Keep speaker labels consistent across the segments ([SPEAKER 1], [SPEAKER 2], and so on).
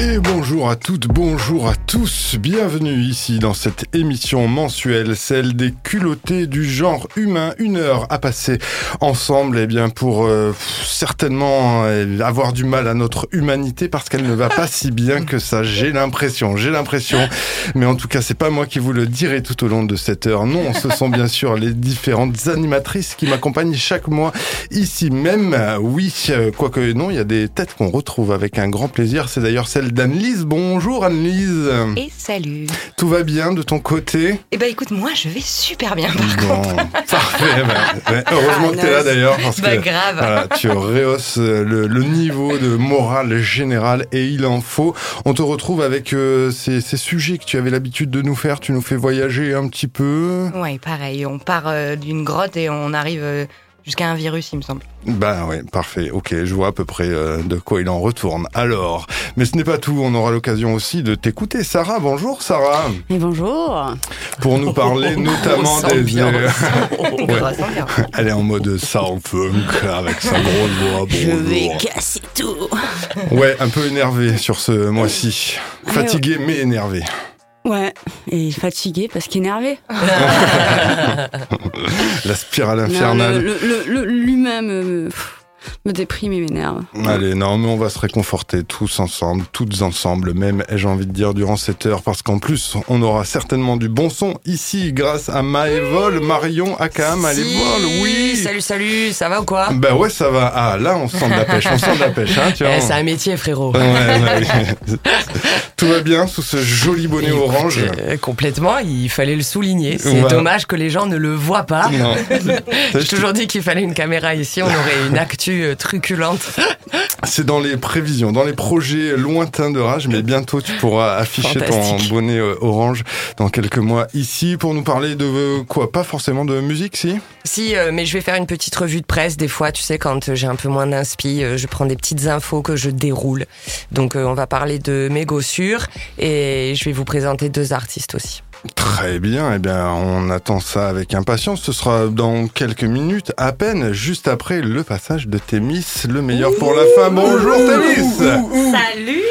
[SPEAKER 1] Et bonjour à toutes, bonjour à tous, bienvenue ici dans cette émission mensuelle, celle des culottés du genre humain, une heure à passer ensemble, eh bien pour euh, certainement euh, avoir du mal à notre humanité parce qu'elle ne va pas si bien que ça, j'ai l'impression, j'ai l'impression, mais en tout cas c'est pas moi qui vous le dirai tout au long de cette heure, non, ce sont bien sûr les différentes animatrices qui m'accompagnent chaque mois ici même, oui, euh, quoique non, il y a des têtes qu'on retrouve avec un grand plaisir, c'est d'ailleurs celle d'Anne-Lise. Bonjour Anne-Lise.
[SPEAKER 2] Et salut.
[SPEAKER 1] Tout va bien de ton côté?
[SPEAKER 2] Eh ben écoute, moi je vais super bien par contre.
[SPEAKER 1] Parfait. Bah, heureusement
[SPEAKER 2] Ah,
[SPEAKER 1] que tu es là d'ailleurs parce
[SPEAKER 2] Bah,
[SPEAKER 1] que
[SPEAKER 2] grave.
[SPEAKER 1] voilà, tu rehausses le, le niveau de morale générale et il en faut. On te retrouve avec euh, ces, ces sujets que tu avais l'habitude de nous faire. Tu nous fais voyager un petit peu.
[SPEAKER 2] Ouais, pareil, on part euh, d'une grotte et on arrive euh, jusqu'à un virus, il me semble.
[SPEAKER 1] Bah ouais, parfait. Ok, je vois à peu près euh, de quoi il en retourne. Alors, mais ce n'est pas tout. On aura l'occasion aussi de t'écouter, Sarah. Bonjour, Sarah,
[SPEAKER 3] Et bonjour.
[SPEAKER 1] pour nous parler notamment des. Ouais. Elle est en mode sound funk avec sa grosse voix.
[SPEAKER 3] Je vais
[SPEAKER 1] bonjour.
[SPEAKER 3] casser tout.
[SPEAKER 1] Ouais, un peu énervé sur ce mois-ci. Fatigué mais énervé.
[SPEAKER 3] Ouais, et fatigué parce qu'énervé.
[SPEAKER 1] La spirale infernale.
[SPEAKER 3] le- le- le- L'humain me, déprime et m'énerve.
[SPEAKER 1] Allez, non, mais on va se réconforter tous ensemble, toutes ensemble, même, ai-je envie de dire, durant cette heure, parce qu'en plus, on aura certainement du bon son ici, grâce à Maëvol, Marion, aka Maëvol, oui
[SPEAKER 4] Salut, salut, ça va ou quoi?
[SPEAKER 1] Bah ouais, ça va. Ah, là, on sent de la pêche, on sent de la pêche, hein, tu vois.
[SPEAKER 4] Eh, C'est un métier, frérot.
[SPEAKER 1] Ouais, ouais. Tout va bien sous ce joli bonnet
[SPEAKER 4] Écoute,
[SPEAKER 1] orange.
[SPEAKER 4] euh, complètement, il fallait le souligner. C'est
[SPEAKER 1] Ouais.
[SPEAKER 4] dommage que les gens ne le voient pas. J'ai toujours dit qu'il fallait une caméra ici, on aurait une actu euh, truculente.
[SPEAKER 1] C'est dans les prévisions, dans les projets lointains de Rage, mais bientôt tu pourras afficher ton bonnet euh, orange dans quelques mois ici pour nous parler de euh, quoi? Pas forcément de musique, si?
[SPEAKER 4] Si, mais je vais faire une petite revue de presse. Des fois, tu sais, quand j'ai un peu moins d'inspi, je prends des petites infos que je déroule. Donc, on va parler de mégots sûrs et je vais vous présenter deux artistes aussi.
[SPEAKER 1] Très bien, eh bien on attend ça avec impatience. Ce sera dans quelques minutes, à peine, juste après le passage de Thémis, le meilleur pour la fin. Bonjour Thémis
[SPEAKER 5] Salut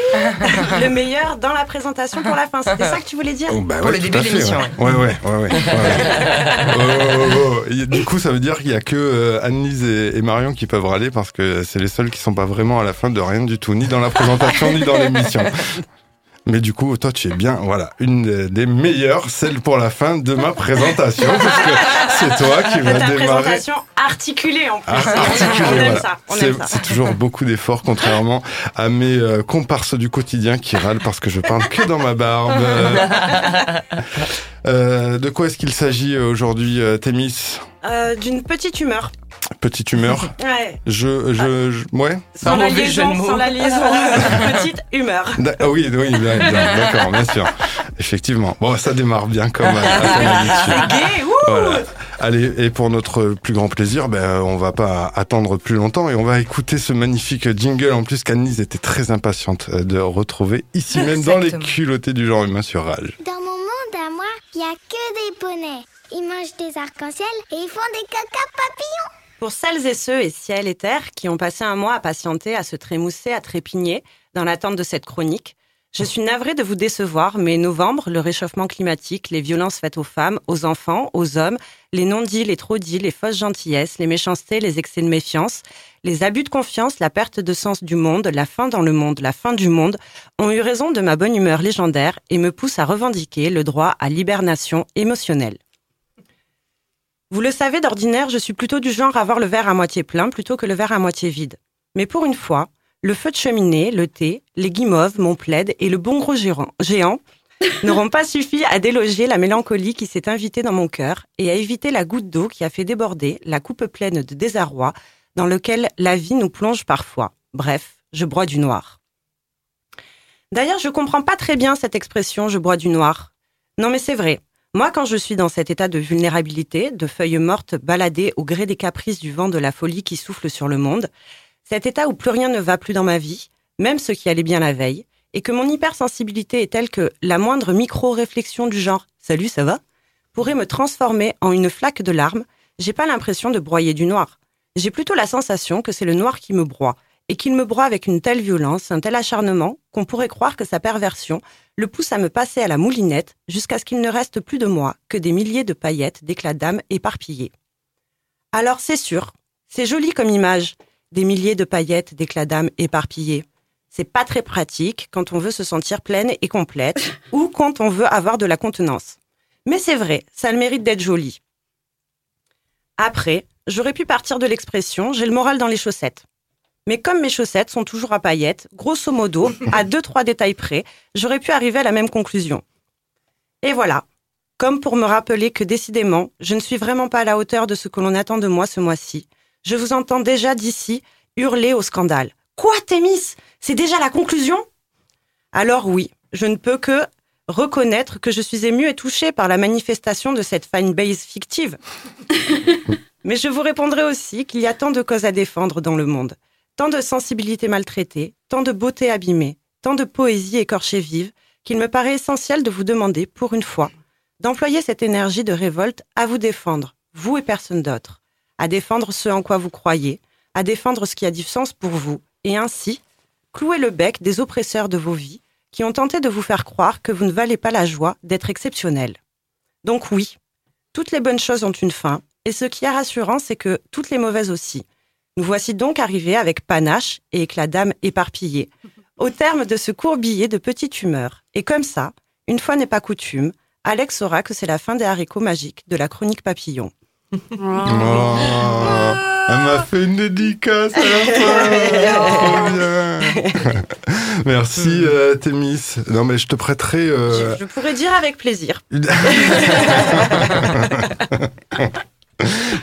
[SPEAKER 5] Le meilleur dans la présentation pour la fin, c'était ça que tu voulais dire?
[SPEAKER 1] Oh, bah
[SPEAKER 4] Pour
[SPEAKER 1] ouais,
[SPEAKER 4] le début de l'émission,
[SPEAKER 1] Ouais, ouais, ouais. ouais, ouais, ouais. Oh, oh, oh. Et Du coup, ça veut dire qu'il y a que euh, Annelise et, et Marion qui peuvent râler parce que c'est les seuls qui sont pas vraiment à la fin de rien du tout, ni dans la présentation, ni dans l'émission. Mais du coup, toi, tu es bien, voilà, une des meilleures, celle pour la fin de ma présentation, parce que c'est toi qui vas
[SPEAKER 5] ta
[SPEAKER 1] démarrer.
[SPEAKER 5] présentation articulée en plus.
[SPEAKER 1] Ah,
[SPEAKER 5] on,
[SPEAKER 1] articulé,
[SPEAKER 5] on aime
[SPEAKER 1] voilà.
[SPEAKER 5] ça, on
[SPEAKER 1] C'est
[SPEAKER 5] aime ça.
[SPEAKER 1] c'est toujours beaucoup d'efforts, contrairement à mes euh, comparses du quotidien qui râlent parce que je parle que dans ma barbe. Euh, de quoi est-ce qu'il s'agit euh, aujourd'hui, euh, Thémis?
[SPEAKER 5] Euh, D'une petite humeur.
[SPEAKER 1] Petite humeur.
[SPEAKER 5] Ouais.
[SPEAKER 1] Je, je, je- ouais.
[SPEAKER 5] Sans la liaison, sans la liaison. petite humeur.
[SPEAKER 1] D'a- Ah oui, oui, bien, bien, d'accord, bien sûr. Effectivement. Bon, ça démarre bien comme à, à ton habitude.
[SPEAKER 5] Gay, ouh
[SPEAKER 1] Voilà. Allez, et pour notre plus grand plaisir, ben, on va pas attendre plus longtemps et on va écouter ce magnifique jingle. En plus, qu'Annelise était très impatiente euh, de retrouver ici même dans les culottés du genre humain sur Rage.
[SPEAKER 6] Dans mon monde à moi, il y a que des poneys. Ils mangent des arcs-en-ciel et ils font des caca papillons.
[SPEAKER 5] Pour celles et ceux et ciel et terre qui ont passé un mois à patienter, à se trémousser, à trépigner dans l'attente de cette chronique, je suis navrée de vous décevoir, mais novembre, le réchauffement climatique, les violences faites aux femmes, aux enfants, aux hommes, les non-dits, les trop-dits, les fausses gentillesses, les méchancetés, les excès de méfiance, les abus de confiance, la perte de sens du monde, la fin dans le monde, la fin du monde, ont eu raison de ma bonne humeur légendaire et me poussent à revendiquer le droit à l'hibernation émotionnelle. Vous le savez, d'ordinaire, je suis plutôt du genre à voir le verre à moitié plein plutôt que le verre à moitié vide. Mais pour une fois, le feu de cheminée, le thé, les guimauves, mon plaid et le bon gros géant, géant n'auront pas suffi à déloger la mélancolie qui s'est invitée dans mon cœur et à éviter la goutte d'eau qui a fait déborder la coupe pleine de désarroi dans lequel la vie nous plonge parfois. Bref, je broie du noir. D'ailleurs, je comprends pas très bien cette expression je bois du noir. Non mais c'est vrai. Moi, quand je suis dans cet état de vulnérabilité, de feuilles mortes baladées au gré des caprices du vent de la folie qui souffle sur le monde, cet état où plus rien ne va plus dans ma vie, même ce qui allait bien la veille, et que mon hypersensibilité est telle que la moindre micro-réflexion du genre Salut, ça va? pourrait me transformer en une flaque de larmes, j'ai pas l'impression de broyer du noir. J'ai plutôt la sensation que c'est le noir qui me broie, et qu'il me broie avec une telle violence, un tel acharnement, qu'on pourrait croire que sa perversion le pousse à me passer à la moulinette jusqu'à ce qu'il ne reste plus de moi que des milliers de paillettes d'éclats d'âme éparpillées. Alors c'est sûr, c'est joli comme image, des milliers de paillettes d'éclats d'âme éparpillées. C'est pas très pratique quand on veut se sentir pleine et complète ou quand on veut avoir de la contenance. Mais c'est vrai, ça a le mérite d'être joli. Après, j'aurais pu partir de l'expression j'ai le moral dans les chaussettes. Mais comme mes chaussettes sont toujours à paillettes, grosso modo, à deux trois détails près, j'aurais pu arriver à la même conclusion. Et voilà. Comme pour me rappeler que décidément, je ne suis vraiment pas à la hauteur de ce que l'on attend de moi ce mois-ci. Je vous entends déjà d'ici hurler au scandale. Quoi, Thémis? C'est déjà la conclusion? Alors oui, je ne peux que reconnaître que je suis émue et touchée par la manifestation de cette fanbase fictive. Mais je vous répondrai aussi qu'il y a tant de causes à défendre dans le monde. Tant de sensibilité maltraitée, tant de beauté abîmée, tant de poésie écorchée vive, qu'il me paraît essentiel de vous demander, pour une fois, d'employer cette énergie de révolte à vous défendre, vous et personne d'autre, à défendre ce en quoi vous croyez, à défendre ce qui a du sens pour vous, et ainsi, clouer le bec des oppresseurs de vos vies qui ont tenté de vous faire croire que vous ne valez pas la joie d'être exceptionnel. Donc oui, toutes les bonnes choses ont une fin, et ce qui est rassurant, c'est que toutes les mauvaises aussi. Nous voici donc arrivés avec panache et éclat d'âme éparpillés, au terme de ce court billet de petite humeur. Et comme ça, une fois n'est pas coutume, Alex saura que c'est la fin des haricots magiques de la chronique papillon.
[SPEAKER 1] Oh, elle m'a fait une dédicace à la fin. Trop bien. Merci euh, Thémis. Non mais je te prêterai. euh,
[SPEAKER 5] Je, je pourrais dire avec plaisir.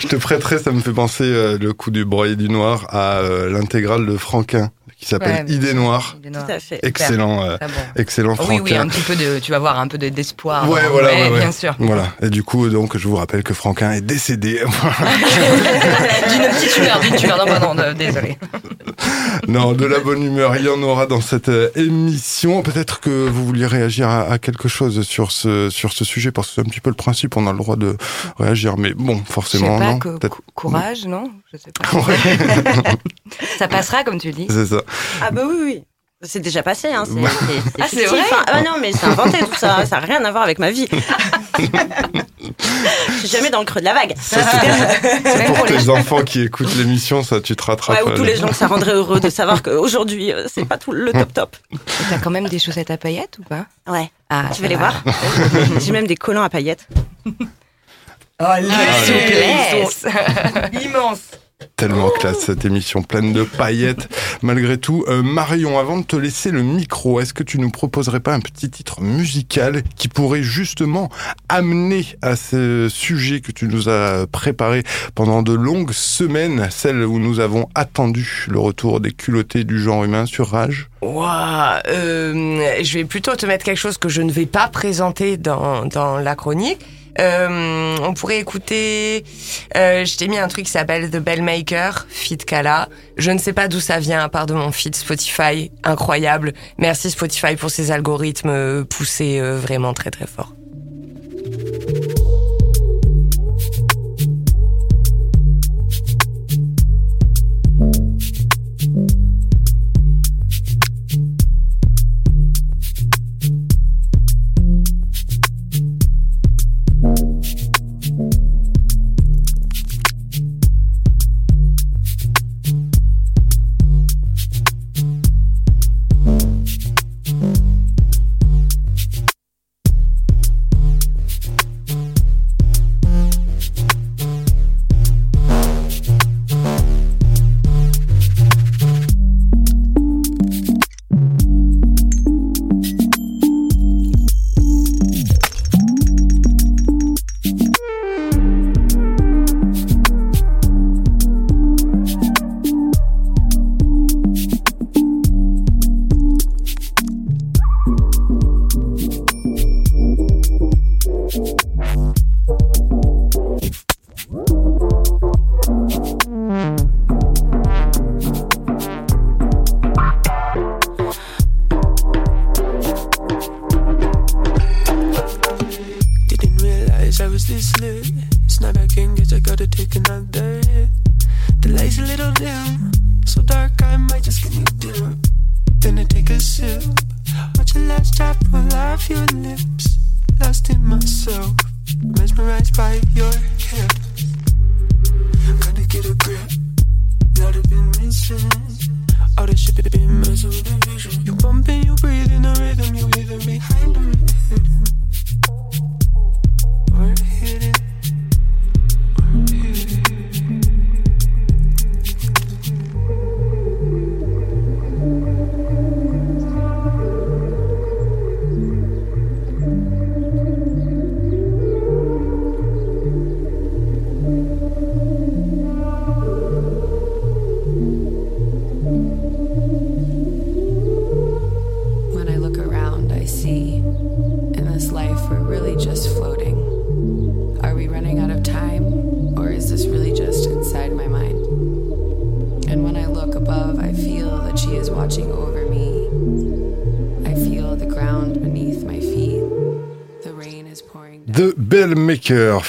[SPEAKER 1] je te prêterai. Ça me fait penser euh, le coup du broyer du noir à euh, l'intégrale de Franquin qui s'appelle
[SPEAKER 2] Ouais,
[SPEAKER 1] Idée noire.
[SPEAKER 5] Tout à fait.
[SPEAKER 1] Excellent, euh,
[SPEAKER 2] bon.
[SPEAKER 1] excellent
[SPEAKER 2] Oh oui, oui,
[SPEAKER 1] Franquin.
[SPEAKER 2] un petit peu de, tu vas voir un peu de- d'espoir.
[SPEAKER 1] Ouais,
[SPEAKER 2] hein.
[SPEAKER 1] voilà, ouais, ouais.
[SPEAKER 2] bien sûr.
[SPEAKER 1] Voilà. Et du coup, donc, je vous rappelle que Franquin est décédé.
[SPEAKER 2] d'une petite humeur, d'une tumeur. Non, pardon, euh, désolé.
[SPEAKER 1] non, de la bonne humeur, il y en aura dans cette euh, émission. Peut-être que vous vouliez réagir à, à quelque chose sur ce sur ce sujet, parce que c'est un petit peu le principe. On a le droit de réagir, mais bon,
[SPEAKER 2] Je sais
[SPEAKER 1] forcément,
[SPEAKER 2] pas,
[SPEAKER 1] non.
[SPEAKER 2] que- courage, non? Je sais pas.
[SPEAKER 1] Ouais,
[SPEAKER 2] Ça passera, comme tu dis.
[SPEAKER 1] c'est ça.
[SPEAKER 5] Ah bah oui, oui. C'est déjà passé, hein. C'est,
[SPEAKER 1] Ouais.
[SPEAKER 5] c'est- c'est
[SPEAKER 2] Ah, c'est vrai
[SPEAKER 5] hein. Ah non, mais c'est inventé tout ça. Ça n'a rien à voir avec ma vie. Je suis jamais dans le creux de la vague.
[SPEAKER 1] Ça, c'est pour
[SPEAKER 2] les
[SPEAKER 1] tes enfants qui écoutent l'émission, ça, tu te rattrapes.
[SPEAKER 5] Ouais, ou tous les gens que ça rendrait heureux de savoir qu'aujourd'hui, euh, c'est pas tout le top top.
[SPEAKER 2] Et T'as quand même des chaussettes à paillettes ou pas?
[SPEAKER 5] Ouais.
[SPEAKER 2] Ah,
[SPEAKER 5] Tu veux les voir? J'ai même des collants à paillettes.
[SPEAKER 2] Oh,
[SPEAKER 1] Ah,
[SPEAKER 2] la souplesse Immense
[SPEAKER 1] Tellement classe cette émission pleine de paillettes. Malgré tout, euh, Marion, avant de te laisser le micro, est-ce que tu nous proposerais pas un petit titre musical qui pourrait justement amener à ce sujet que tu nous as préparé pendant de longues semaines, celle où nous avons attendu le retour des culottés du genre humain sur Rage?
[SPEAKER 4] Euh, je vais plutôt te mettre quelque chose que je ne vais pas présenter dans, dans la chronique. Euh, on pourrait écouter. euh, je t'ai mis un truc qui s'appelle The Bellmaker, Fit Kala. Je ne sais pas d'où ça vient, à part de mon feed Spotify, incroyable. Merci Spotify pour ces algorithmes euh, poussés euh, vraiment très très fort.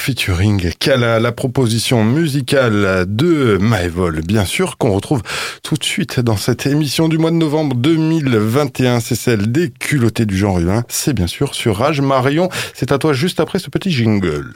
[SPEAKER 1] Featuring Kala, la proposition musicale de Maevol, bien sûr, qu'on retrouve tout de suite dans cette émission du mois de novembre 2021. C'est celle des culottés du genre humain. C'est bien sûr sur Rage Marion. C'est à toi juste après ce petit jingle.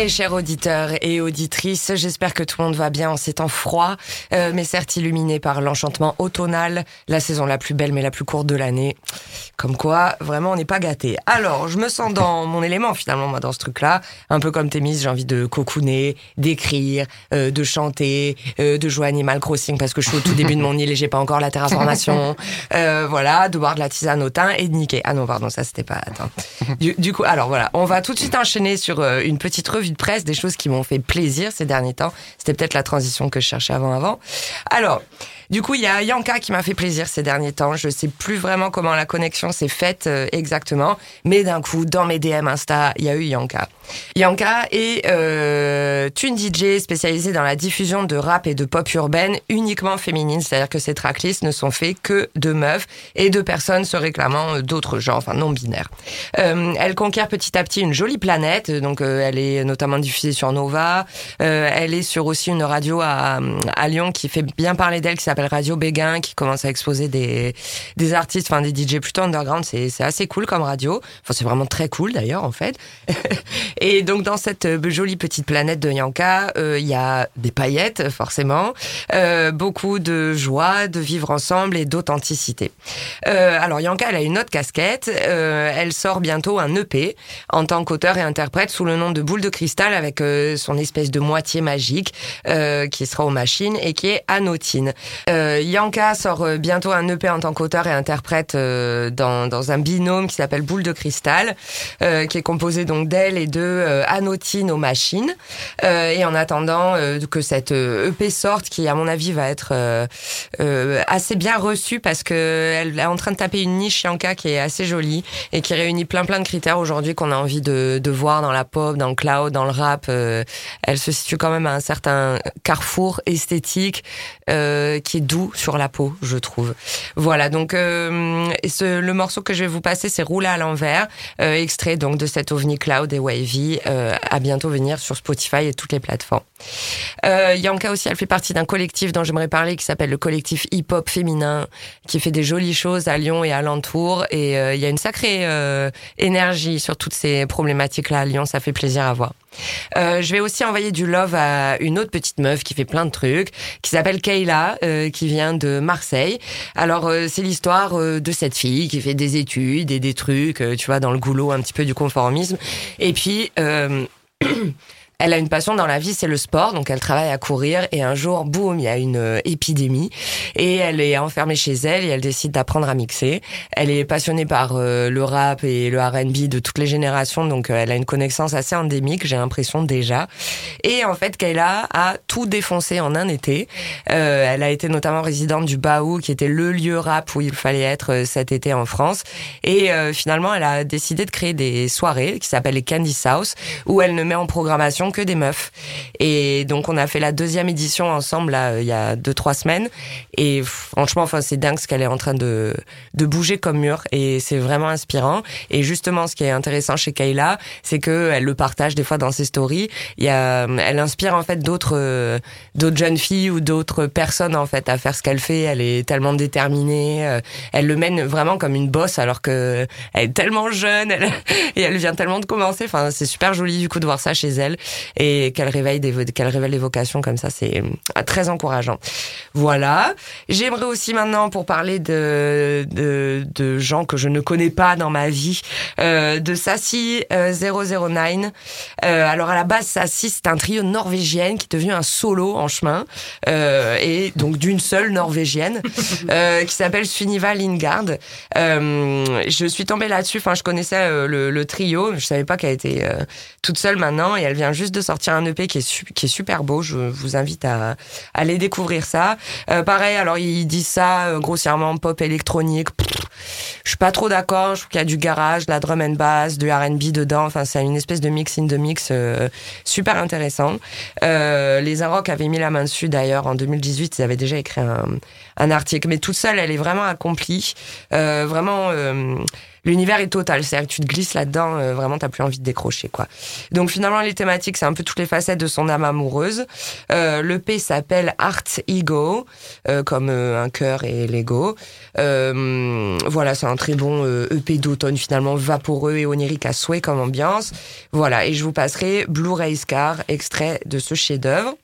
[SPEAKER 4] Hey, chers auditeurs et auditrices, j'espère que tout le monde va bien en ces temps froids, euh, mais certes illuminé par l'enchantement automnal, la saison la plus belle mais la plus courte de l'année. Comme quoi, vraiment, on n'est pas gâté. Alors, je me sens dans mon élément finalement, moi, dans ce truc-là. Un peu comme Thémis, j'ai envie de cocooner, d'écrire, euh, de chanter, euh, de jouer Animal Crossing parce que je suis au tout début de mon île et j'ai pas encore la terraformation. Euh, voilà, de boire de la tisane au thym et de niquer. Ah non, pardon, ça c'était pas... Attends. Du, du coup, alors voilà, on va tout de suite enchaîner sur euh, une petite revue de des choses qui m'ont fait plaisir ces derniers temps. C'était peut-être la transition que je cherchais avant avant. Alors, du coup, il y a Yanka qui m'a fait plaisir ces derniers temps. Je sais plus vraiment comment la connexion s'est faite euh, exactement, mais d'un coup, dans mes DM Insta, il y a eu Yanka. Yanka est euh, une DJ spécialisée dans la diffusion de rap et de pop urbaine uniquement féminine, c'est-à-dire que ses tracklists ne sont faits que de meufs et de personnes se réclamant euh, d'autres genres, enfin non binaires. Euh, elle conquiert petit à petit une jolie planète, donc euh, elle est notamment diffusée sur Nova. Euh, elle est sur aussi une radio à, à Lyon qui fait bien parler d'elle, qui s'appelle Radio Béguin, qui commence à exposer des, des artistes, enfin des DJ plutôt underground. C'est assez cool comme radio. Enfin, c'est vraiment très cool d'ailleurs en fait. Et donc dans cette euh, jolie petite planète de Yanka, euh, il y a des paillettes forcément, euh, beaucoup de joie de vivre ensemble et d'authenticité. Alors Yanka, elle a une autre casquette. Elle sort bientôt un EP en tant qu'auteur et interprète sous le nom de Boule de Cristal avec son espèce de moitié magique qui sera aux machines et qui est Anotine. Euh, Yanka sort euh, bientôt un EP en tant qu'auteur et interprète euh, dans, dans un binôme qui s'appelle Boule de Cristal, euh, qui est composé donc d'elle et de euh, Anotine aux machines. Euh, et en attendant que cette EP sorte, qui à mon avis va être assez bien reçue parce que elle est en train de taper une niche Yanka qui est assez jolie et qui réunit plein plein de critères aujourd'hui qu'on a envie de, de voir dans la pop, dans le cloud, dans le rap. Elle se situe quand même à un certain carrefour esthétique qui doux sur la peau, je trouve. Voilà, donc euh, ce, le morceau que je vais vous passer, c'est Rouler à l'envers, euh, extrait donc de cet ovni cloud et wavy, euh, à bientôt venir sur Spotify et toutes les plateformes. Euh, Yanka aussi, elle fait partie d'un collectif dont j'aimerais parler qui s'appelle le collectif hip hop féminin, qui fait des jolies choses à Lyon et alentour. Et euh, il y a une sacrée euh, énergie sur toutes ces problématiques-là à Lyon, ça fait plaisir à voir. Euh, je vais aussi envoyer du love à une autre petite meuf qui fait plein de trucs, qui s'appelle Kayla, euh, qui vient de Marseille. Alors euh, c'est l'histoire euh, de cette fille qui fait des études et des trucs, euh, tu vois, dans le goulot un petit peu du conformisme. Et puis Elle a une passion dans la vie, c'est le sport, donc elle travaille à courir et un jour, boum, il y a une euh, épidémie et elle est enfermée chez elle et elle décide d'apprendre à mixer. Elle est passionnée par euh, le rap et le R&B de toutes les générations, donc euh, elle a une connaissance assez endémique, j'ai l'impression déjà. Et en fait, Kayla a tout défoncé en un été. Elle a été notamment résidente du Baou, qui était le lieu rap où il fallait être cet été en France. Et finalement, elle a décidé de créer des soirées qui s'appellent les Candy South, où elle ne met en programmation que des meufs. Et donc, on a fait la deuxième édition ensemble là, il y a deux trois semaines. Et franchement, enfin, c'est dingue ce qu'elle est en train de de bouger comme mur. Et c'est vraiment inspirant. Et justement, ce qui est intéressant chez Kayla, c'est que elle le partage des fois dans ses stories. Il y a, elle inspire en fait d'autres euh, d'autres jeunes filles ou d'autres personnes en fait à faire ce qu'elle fait. Elle est tellement déterminée. euh, Elle le mène vraiment comme une bosse alors que elle est tellement jeune et elle vient tellement de commencer. Enfin, c'est super joli du coup de voir ça chez elle et qu'elle réveille des qu'elle révèle des vocations comme ça. C'est euh, très encourageant. Voilà. J'aimerais aussi maintenant pour parler de, de de gens que je ne connais pas dans ma vie, euh, de Sassy euh, 009. Euh, alors à la base, Sassy c'est un trio norvégienne qui est devenu un solo en chemin euh, et donc d'une seule norvégienne euh, qui s'appelle Sunniva Lingard. Euh, je suis tombée là-dessus. Enfin, je connaissais le, le trio, je savais pas qu'elle était euh, toute seule maintenant et elle vient juste juste de sortir un EP qui est, qui est super beau. Je vous invite à, aller découvrir ça. Euh, pareil, alors ils disent ça euh, grossièrement pop électronique. Je suis pas trop d'accord. Je trouve qu'il y a du garage, de la drum and bass, du R&B dedans. Enfin, c'est une espèce de mix in de mix euh, super intéressant. Les Inrock avaient mis la main dessus d'ailleurs en 2018. Ils avaient déjà écrit un, un article. Mais toute seule, elle est vraiment accomplie. Vraiment, l'univers est total. C'est-à-dire que tu te glisses là-dedans, euh, vraiment, t'as plus envie de décrocher, quoi. Donc finalement, les thématiques, c'est un peu toutes les facettes de son âme amoureuse. Euh, le P s'appelle Art Ego, euh, comme euh, un cœur et l'ego. Euh, voilà, c'est un très bon euh, EP d'automne finalement, vaporeux et onirique à souhait comme ambiance. Voilà, et je vous passerai Blu-ray Scar, extrait de ce chef-d'œuvre.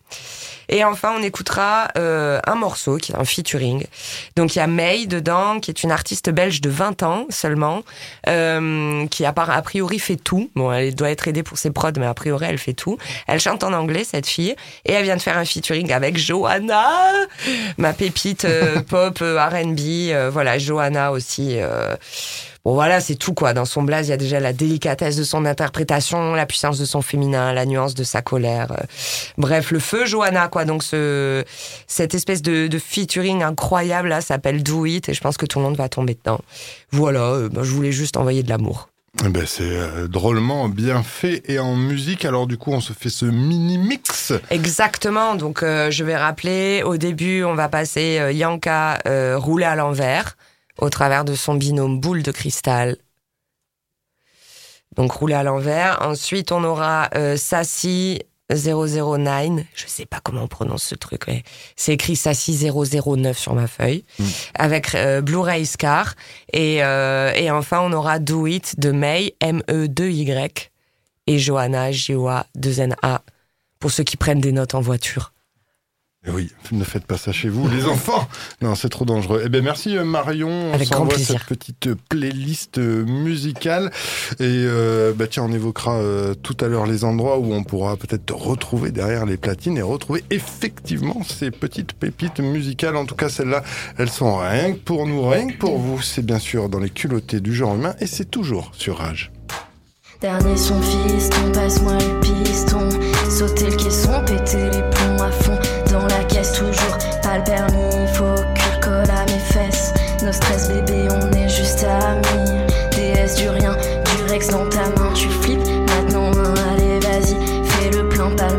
[SPEAKER 4] Et enfin, on écoutera euh, un morceau qui est un featuring. Donc il y a May dedans, qui est une artiste belge de 20 ans seulement, euh, qui a, a priori fait tout. Bon, elle doit être aidée pour ses prods, mais a priori elle fait tout. Elle chante en anglais cette fille, et elle vient de faire un featuring avec Johanna, ma pépite euh, pop euh, R&B. euh, voilà, Johanna aussi. Bon voilà, c'est tout quoi. Dans son blaze, il y a déjà la délicatesse de son interprétation, la puissance de son féminin, la nuance de sa colère. euh, Bref, le feu Johanna quoi. Donc ce cette espèce de, de featuring incroyable là s'appelle Do It et je pense que tout le monde va tomber dedans. Voilà, euh, ben, je voulais juste envoyer de l'amour.
[SPEAKER 1] Eh Ben, c'est euh, drôlement bien fait et en musique. Alors du coup, on se fait ce mini mix.
[SPEAKER 4] Exactement. Donc euh, je vais rappeler au début, on va passer euh, Yanka euh, roulé à l'envers au travers de son binôme boule de cristal. Donc roulé à l'envers. Ensuite, on aura euh, Sassy 009. Je sais pas comment on prononce ce truc. mais C'est écrit Sassy 009 sur ma feuille. Avec euh, Blu-ray Scar. Et, euh, et enfin, on aura Do It de May, M-E-2-Y. Et Johanna, J-O-A-2-N-A. Pour ceux qui prennent des notes en voiture.
[SPEAKER 1] Eh Oui, ne faites pas ça chez vous, les enfants. Non, c'est trop dangereux. Eh ben merci euh, Marion. On
[SPEAKER 4] Avec grand
[SPEAKER 1] s'envoie
[SPEAKER 4] plaisir.
[SPEAKER 1] cette petite playlist euh, musicale et euh, bah tiens, on évoquera euh, tout à l'heure les endroits où on pourra peut-être te retrouver derrière les platines et retrouver effectivement ces petites pépites musicales. En tout cas, celles-là, elles sont rien que pour nous, rien que pour vous. C'est bien sûr dans les culottés du genre humain et c'est toujours sur Rage.
[SPEAKER 7] Dernier son fiston, passe-moi le piston. Sauter le caisson, péter les plombs à fond. Toujours pas le permis. Faut que le colle à mes fesses. Nos stress, bébé, on est juste amis. DS du rien, du Rex dans ta main, tu flippes. Maintenant, allez, vas-y, fais le plein, pas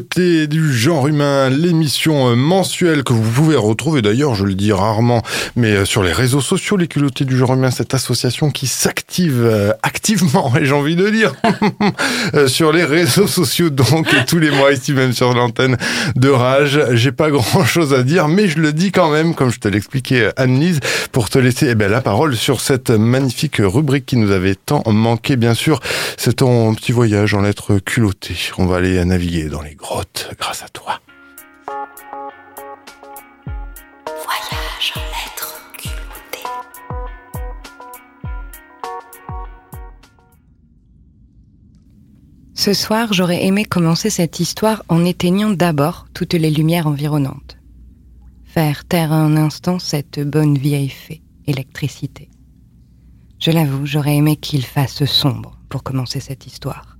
[SPEAKER 1] du genre humain, l'émission euh, mensuelle que vous pouvez retrouver d'ailleurs, je le dis rarement, mais euh, sur les réseaux sociaux, les culottés du genre humain, cette association qui s'active euh, activement, et j'ai envie de dire, euh, sur les réseaux sociaux donc, et tous les mois ici même sur l'antenne de Rage. J'ai pas grand chose à dire, mais je le dis quand même, comme je te l'expliquais Anne-Lise, pour te laisser eh ben, la parole sur cette magnifique rubrique qui nous avait tant manqué, bien sûr. C'est ton petit voyage en lettres culottées. On va aller naviguer dans les grottes grâce à toi.
[SPEAKER 7] Voyage en lettres
[SPEAKER 2] Ce soir, j'aurais aimé commencer cette histoire en éteignant d'abord toutes les lumières environnantes. Faire taire un instant cette bonne vieille fée, électricité. Je l'avoue, j'aurais aimé qu'il fasse sombre pour commencer cette histoire.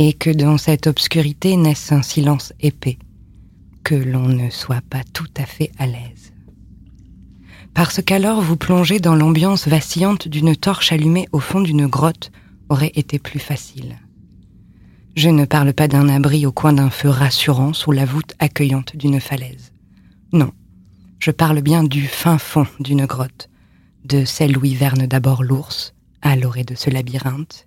[SPEAKER 2] Et que dans cette obscurité naisse un silence épais, que l'on ne soit pas tout à fait à l'aise. Parce qu'alors vous plongez dans l'ambiance vacillante d'une torche allumée au fond d'une grotte aurait été plus facile. Je ne parle pas d'un abri au coin d'un feu rassurant sous la voûte accueillante d'une falaise. Non, je parle bien du fin fond d'une grotte, de celle où hiverne d'abord l'ours, à l'orée de ce labyrinthe.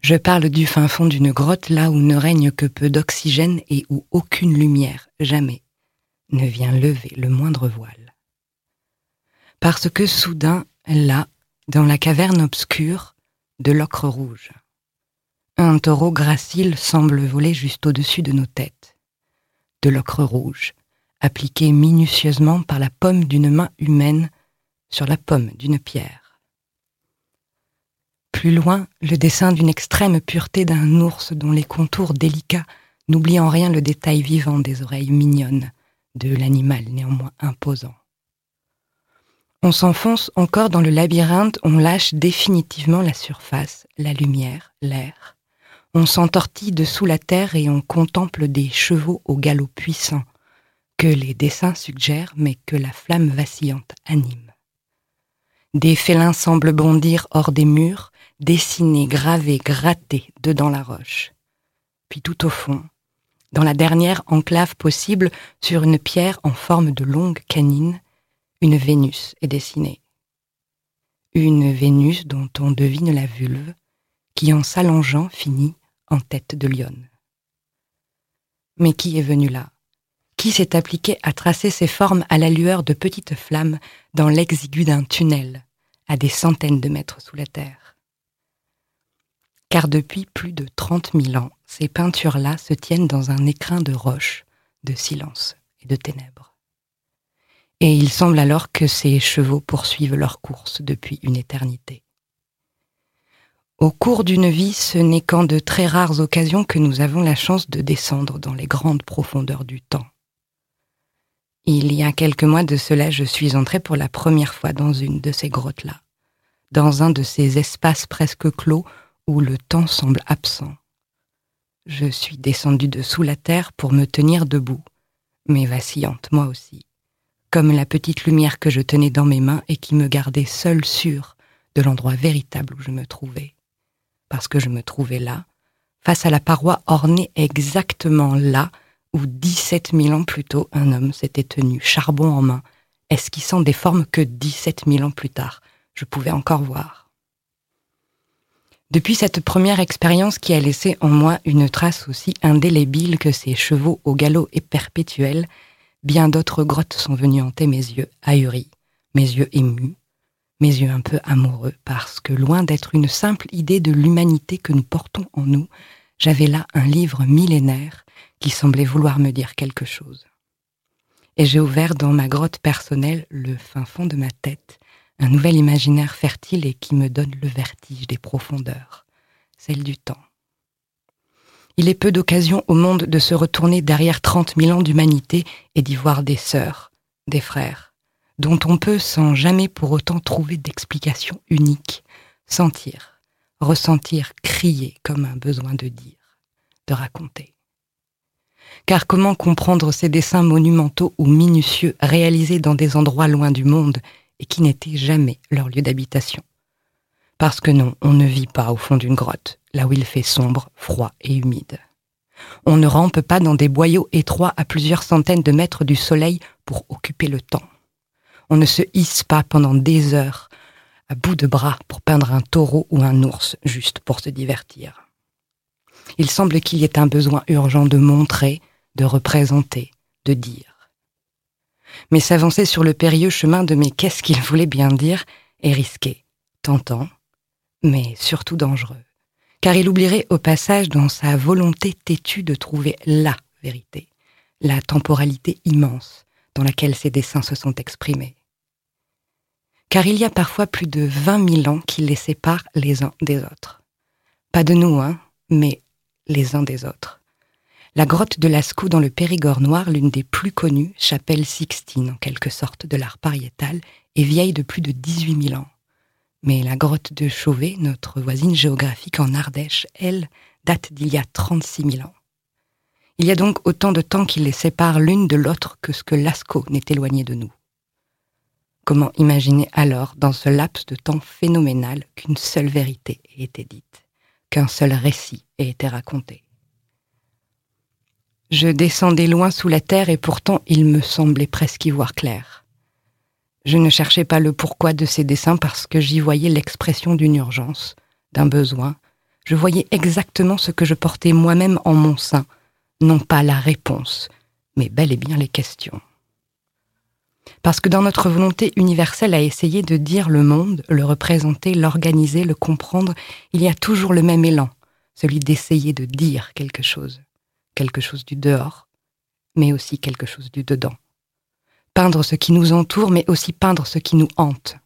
[SPEAKER 2] Je parle du fin fond d'une grotte là où ne règne que peu d'oxygène et où aucune lumière, jamais, ne vient lever le moindre voile. Parce que soudain, là, dans la caverne obscure, de l'ocre rouge. Un taureau gracile semble voler juste au-dessus de nos têtes. De l'ocre rouge, appliqué minutieusement par la pomme d'une main humaine sur la pomme d'une pierre. Plus loin, le dessin d'une extrême pureté d'un ours dont les contours délicats n'oublient en rien le détail vivant des oreilles mignonnes de l'animal néanmoins imposant. On s'enfonce encore dans le labyrinthe, on lâche définitivement la surface, la lumière, l'air. On s'entortille dessous la terre et on contemple des chevaux au galop puissant, que les dessins suggèrent mais que la flamme vacillante anime. Des félins semblent bondir hors des murs, dessinés, gravés, grattés dedans la roche. Puis tout au fond, dans la dernière enclave possible, sur une pierre en forme de longue canine, une Vénus est dessinée. Une Vénus dont on devine la vulve, qui en s'allongeant finit en tête de lionne. Mais qui est venu là? Qui s'est appliqué à tracer ces formes à la lueur de petites flammes dans l'exigu d'un tunnel, à des centaines de mètres sous la terre? Car depuis plus de trente mille ans, ces peintures-là se tiennent dans un écrin de roche, de silence et de ténèbres. Et il semble alors que ces chevaux poursuivent leur course depuis une éternité. Au cours d'une vie, ce n'est qu'en de très rares occasions que nous avons la chance de descendre dans les grandes profondeurs du temps. Il y a quelques mois de cela, je suis entrée pour la première fois dans une de ces grottes-là, dans un de ces espaces presque clos où le temps semble absent. Je suis descendue dessous la terre pour me tenir debout, mais vacillante moi aussi, comme la petite lumière que je tenais dans mes mains et qui me gardait seule sûre de l'endroit véritable où je me trouvais parce que je me trouvais là, face à la paroi ornée exactement là où 17 000 ans plus tôt un homme s'était tenu, charbon en main, esquissant des formes que 17 000 ans plus tard je pouvais encore voir. Depuis cette première expérience qui a laissé en moi une trace aussi indélébile que ces chevaux au galop et perpétuel, bien d'autres grottes sont venues hanter mes yeux ahuris, mes yeux émus, mes yeux un peu amoureux, parce que loin d'être une simple idée de l'humanité que nous portons en nous, j'avais là un livre millénaire qui semblait vouloir me dire quelque chose. Et j'ai ouvert dans ma grotte personnelle le fin fond de ma tête, un nouvel imaginaire fertile et qui me donne le vertige des profondeurs, celle du temps. Il est peu d'occasions au monde de se retourner derrière trente mille ans d'humanité et d'y voir des sœurs, des frères, dont on peut, sans jamais pour autant trouver d'explication unique, sentir, ressentir, crier comme un besoin de dire, de raconter. Car comment comprendre ces dessins monumentaux ou minutieux réalisés dans des endroits loin du monde et qui n'étaient jamais leur lieu d'habitation? Parce que non, on ne vit pas au fond d'une grotte, là où il fait sombre, froid et humide. On ne rampe pas dans des boyaux étroits à plusieurs centaines de mètres du soleil pour occuper le temps. On ne se hisse pas pendant des heures à bout de bras pour peindre un taureau ou un ours juste pour se divertir. Il semble qu'il y ait un besoin urgent de montrer, de représenter, de dire. Mais s'avancer sur le périlleux chemin de mais qu'est-ce qu'il voulait bien dire est risqué, tentant, mais surtout dangereux, car il oublierait au passage dans sa volonté têtue de trouver LA vérité, la temporalité immense dans laquelle ses dessins se sont exprimés. Car il y a parfois plus de vingt mille ans qui les séparent les uns des autres. Pas de nous, hein, mais les uns des autres. La grotte de Lascaux dans le Périgord noir, l'une des plus connues, chapelle Sixtine en quelque sorte de l'art pariétal, est vieille de plus de 18 000 ans. Mais la grotte de Chauvet, notre voisine géographique en Ardèche, elle, date d'il y a 36 000 ans. Il y a donc autant de temps qui les sépare l'une de l'autre que ce que Lascaux n'est éloigné de nous. Comment imaginer alors, dans ce laps de temps phénoménal, qu'une seule vérité ait été dite, qu'un seul récit ait été raconté? Je descendais loin sous la terre et pourtant il me semblait presque y voir clair. Je ne cherchais pas le pourquoi de ces dessins parce que j'y voyais l'expression d'une urgence, d'un besoin. Je voyais exactement ce que je portais moi-même en mon sein, non pas la réponse, mais bel et bien les questions. Parce que dans notre volonté universelle à essayer de dire le monde, le représenter, l'organiser, le comprendre, il y a toujours le même élan, celui d'essayer de dire quelque chose, quelque chose du dehors, mais aussi quelque chose du dedans. Peindre ce qui nous entoure, mais aussi peindre ce qui nous hante.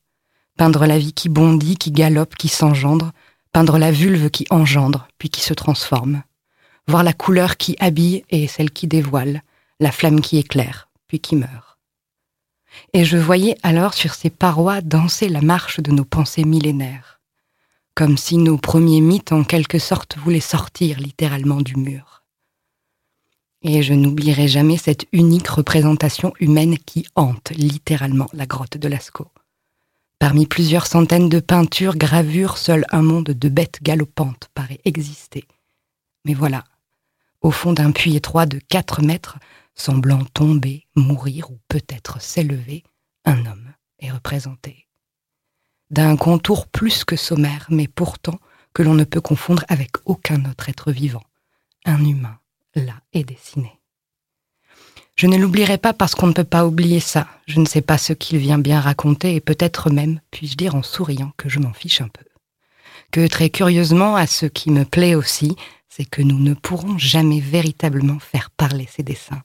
[SPEAKER 2] Peindre la vie qui bondit, qui galope, qui s'engendre, peindre la vulve qui engendre, puis qui se transforme. Voir la couleur qui habille et celle qui dévoile, la flamme qui éclaire, puis qui meurt et je voyais alors sur ces parois danser la marche de nos pensées millénaires, comme si nos premiers mythes en quelque sorte voulaient sortir littéralement du mur. Et je n'oublierai jamais cette unique représentation humaine qui hante littéralement la grotte de Lascaux. Parmi plusieurs centaines de peintures, gravures, seul un monde de bêtes galopantes paraît exister. Mais voilà, au fond d'un puits étroit de quatre mètres, semblant tomber, mourir ou peut-être s'élever, un homme est représenté. D'un contour plus que sommaire, mais pourtant que l'on ne peut confondre avec aucun autre être vivant. Un humain, là, est dessiné. Je ne l'oublierai pas parce qu'on ne peut pas oublier ça. Je ne sais pas ce qu'il vient bien raconter et peut-être même, puis-je dire en souriant, que je m'en fiche un peu. Que très curieusement, à ce qui me plaît aussi, c'est que nous ne pourrons jamais véritablement faire parler ces dessins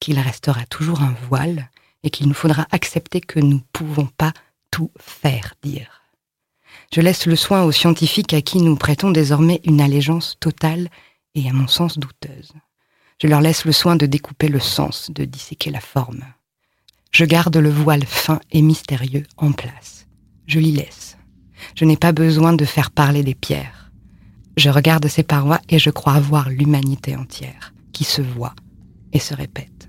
[SPEAKER 2] qu'il restera toujours un voile et qu'il nous faudra accepter que nous ne pouvons pas tout faire dire. Je laisse le soin aux scientifiques à qui nous prêtons désormais une allégeance totale et à mon sens douteuse. Je leur laisse le soin de découper le sens, de disséquer la forme. Je garde le voile fin et mystérieux en place. Je l'y laisse. Je n'ai pas besoin de faire parler des pierres. Je regarde ces parois et je crois voir l'humanité entière, qui se voit et se répète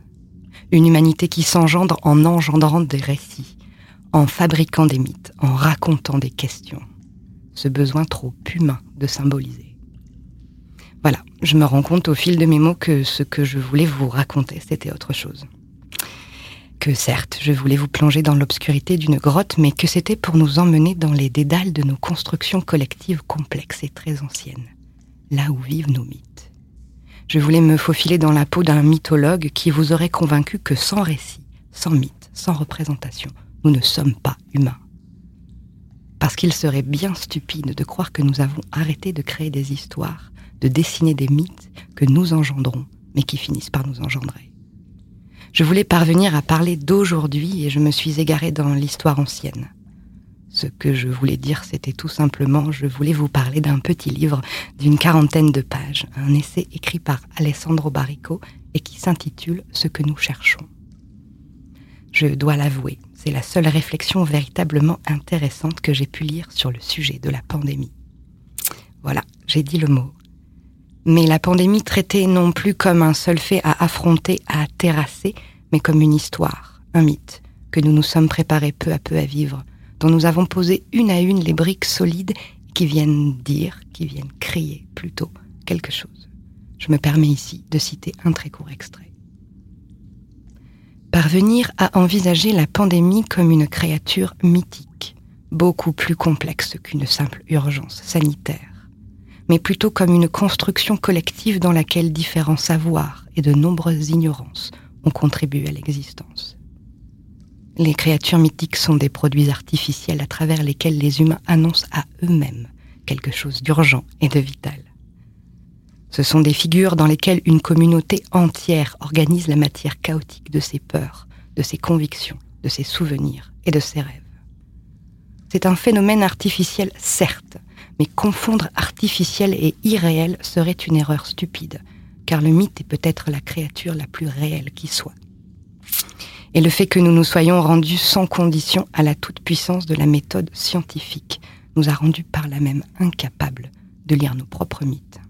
[SPEAKER 2] une humanité qui s'engendre en engendrant des récits, en fabriquant des mythes, en racontant des questions. Ce besoin trop humain de symboliser. Voilà, je me rends compte au fil de mes mots que ce que je voulais vous raconter, c'était autre chose. Que certes, je voulais vous plonger dans l'obscurité d'une grotte, mais que c'était pour nous emmener dans les dédales de nos constructions collectives complexes et très anciennes, là où vivent nos mythes. Je voulais me faufiler dans la peau d'un mythologue qui vous aurait convaincu que sans récit, sans mythe, sans représentation, nous ne sommes pas humains. Parce qu'il serait bien stupide de croire que nous avons arrêté de créer des histoires, de dessiner des mythes que nous engendrons, mais qui finissent par nous engendrer. Je voulais parvenir à parler d'aujourd'hui et je me suis égarée dans l'histoire ancienne. Ce que je voulais dire, c'était tout simplement, je voulais vous parler d'un petit livre d'une quarantaine de pages, un essai écrit par Alessandro Barrico et qui s'intitule Ce que nous cherchons. Je dois l'avouer, c'est la seule réflexion véritablement intéressante que j'ai pu lire sur le sujet de la pandémie. Voilà, j'ai dit le mot. Mais la pandémie traitée non plus comme un seul fait à affronter, à terrasser, mais comme une histoire, un mythe, que nous nous sommes préparés peu à peu à vivre, dont nous avons posé une à une les briques solides qui viennent dire, qui viennent crier plutôt quelque chose. Je me permets ici de citer un très court extrait. Parvenir à envisager la pandémie comme une créature mythique, beaucoup plus complexe qu'une simple urgence sanitaire, mais plutôt comme une construction collective dans laquelle différents savoirs et de nombreuses ignorances ont contribué à l'existence. Les créatures mythiques sont des produits artificiels à travers lesquels les humains annoncent à eux-mêmes quelque chose d'urgent et de vital. Ce sont des figures dans lesquelles une communauté entière organise la matière chaotique de ses peurs, de ses convictions, de ses souvenirs et de ses rêves. C'est un phénomène artificiel, certes, mais confondre artificiel et irréel serait une erreur stupide, car le mythe est peut-être la créature la plus réelle qui soit. Et le fait que nous nous soyons rendus sans condition à la toute-puissance de la méthode scientifique nous a rendus par là même incapables de lire nos propres mythes.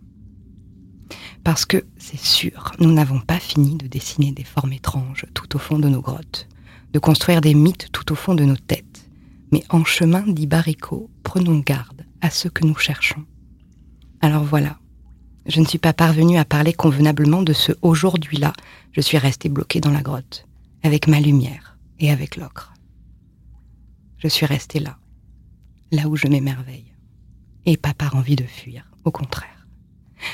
[SPEAKER 2] Parce que, c'est sûr, nous n'avons pas fini de dessiner des formes étranges tout au fond de nos grottes, de construire des mythes tout au fond de nos têtes. Mais en chemin d'Ibarico, prenons garde à ce que nous cherchons. Alors voilà, je ne suis pas parvenue à parler convenablement de ce aujourd'hui-là, je suis restée bloquée dans la grotte, avec ma lumière et avec l'ocre. Je suis restée là, là où je m'émerveille, et pas par envie de fuir, au contraire.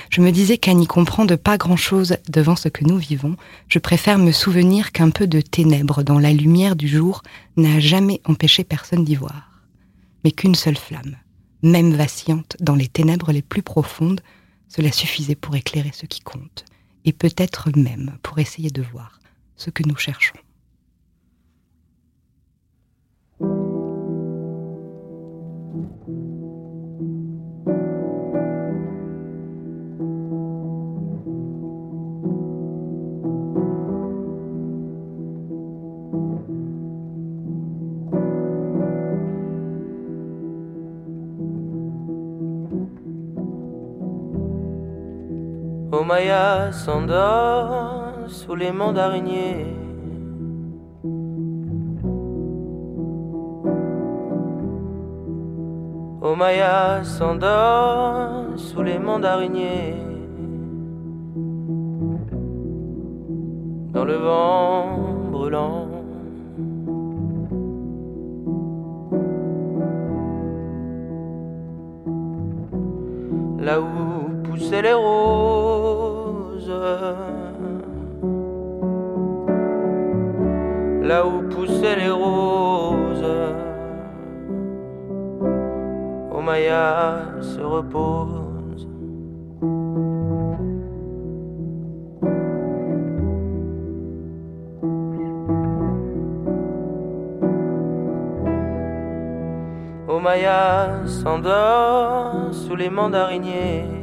[SPEAKER 2] Je me disais qu'à n'y comprendre pas grand-chose devant ce que nous vivons, je préfère me souvenir qu'un peu de ténèbres dans la lumière du jour n'a jamais empêché personne d'y voir, mais qu'une seule flamme, même vacillante dans les ténèbres les plus profondes, cela suffisait pour éclairer ce qui compte, et peut-être même pour essayer de voir ce que nous cherchons.
[SPEAKER 8] Omaya s'endort sous les mandariniers. Omaya s'endort sous les mandariniers. Dans le vent brûlant. Là où poussaient les roses. Là où poussaient les roses. Omaya se repose. Omaya s'endort sous les mandariniers.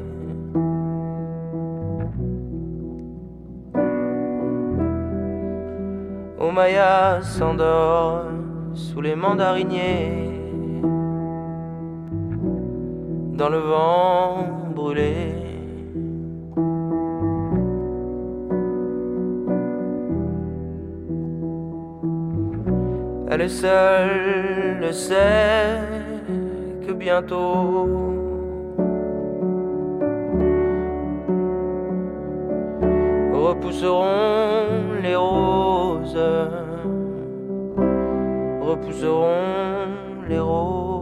[SPEAKER 8] Omaya s'endort sous les mandariniers. Dans le vent brûlé. Elle seule, le sait que bientôt repousseront les roses, repousseront les roses.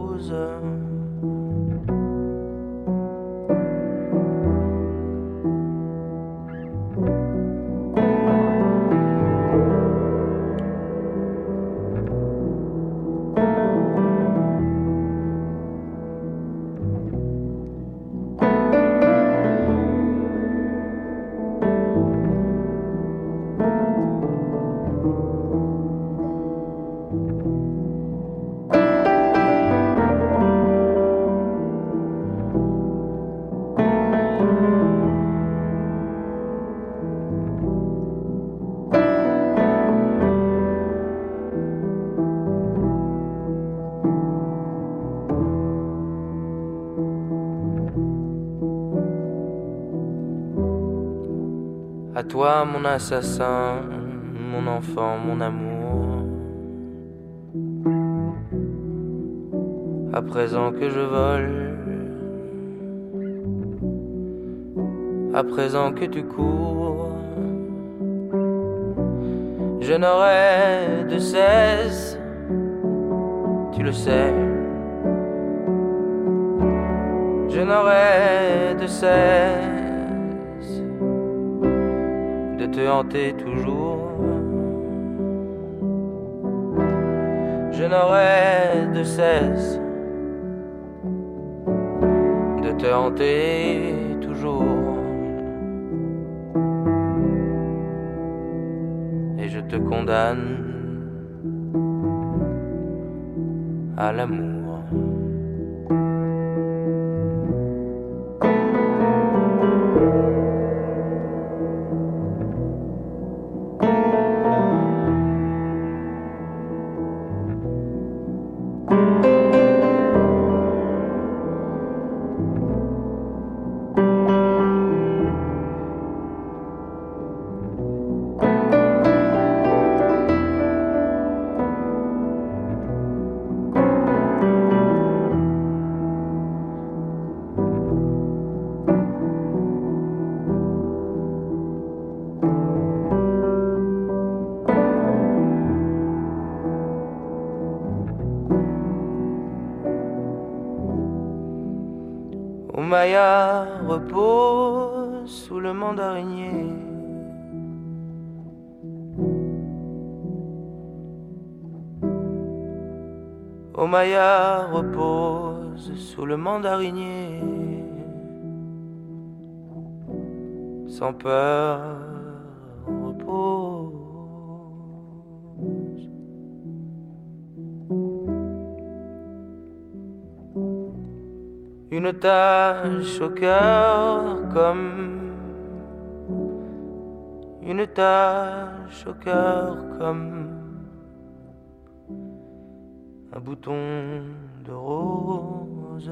[SPEAKER 8] Toi, mon assassin, mon enfant, mon amour. À présent que je vole, à présent que tu cours. Je n'aurai de cesse, tu le sais. Je n'aurai de cesse te hanter toujours. Je n'aurai de cesse de te hanter toujours. Et je te condamne à l'amour. Maya repose sous le mandarinier. Maya repose sous le mandarinier. Sans peur, Une tache au cœur comme une tache au cœur comme un bouton de rose,